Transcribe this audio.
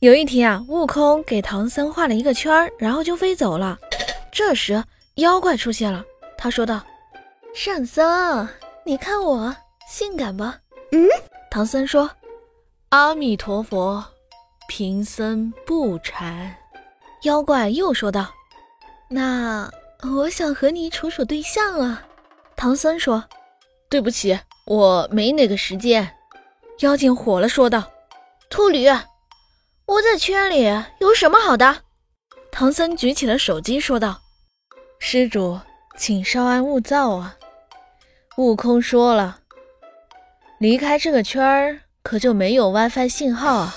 有一天啊，悟空给唐僧画了一个圈儿，然后就飞走了。这时妖怪出现了，他说道：“上僧，你看我性感不？”嗯，唐僧说：“阿弥陀佛，贫僧不馋。”妖怪又说道：“那我想和你处处对象啊。”唐僧说：“对不起，我没那个时间。”妖精火了，说道：“秃驴，窝在圈里有什么好的？”唐僧举起了手机，说道：“施主，请稍安勿躁啊。”悟空说了：“离开这个圈儿，可就没有 WiFi 信号啊。”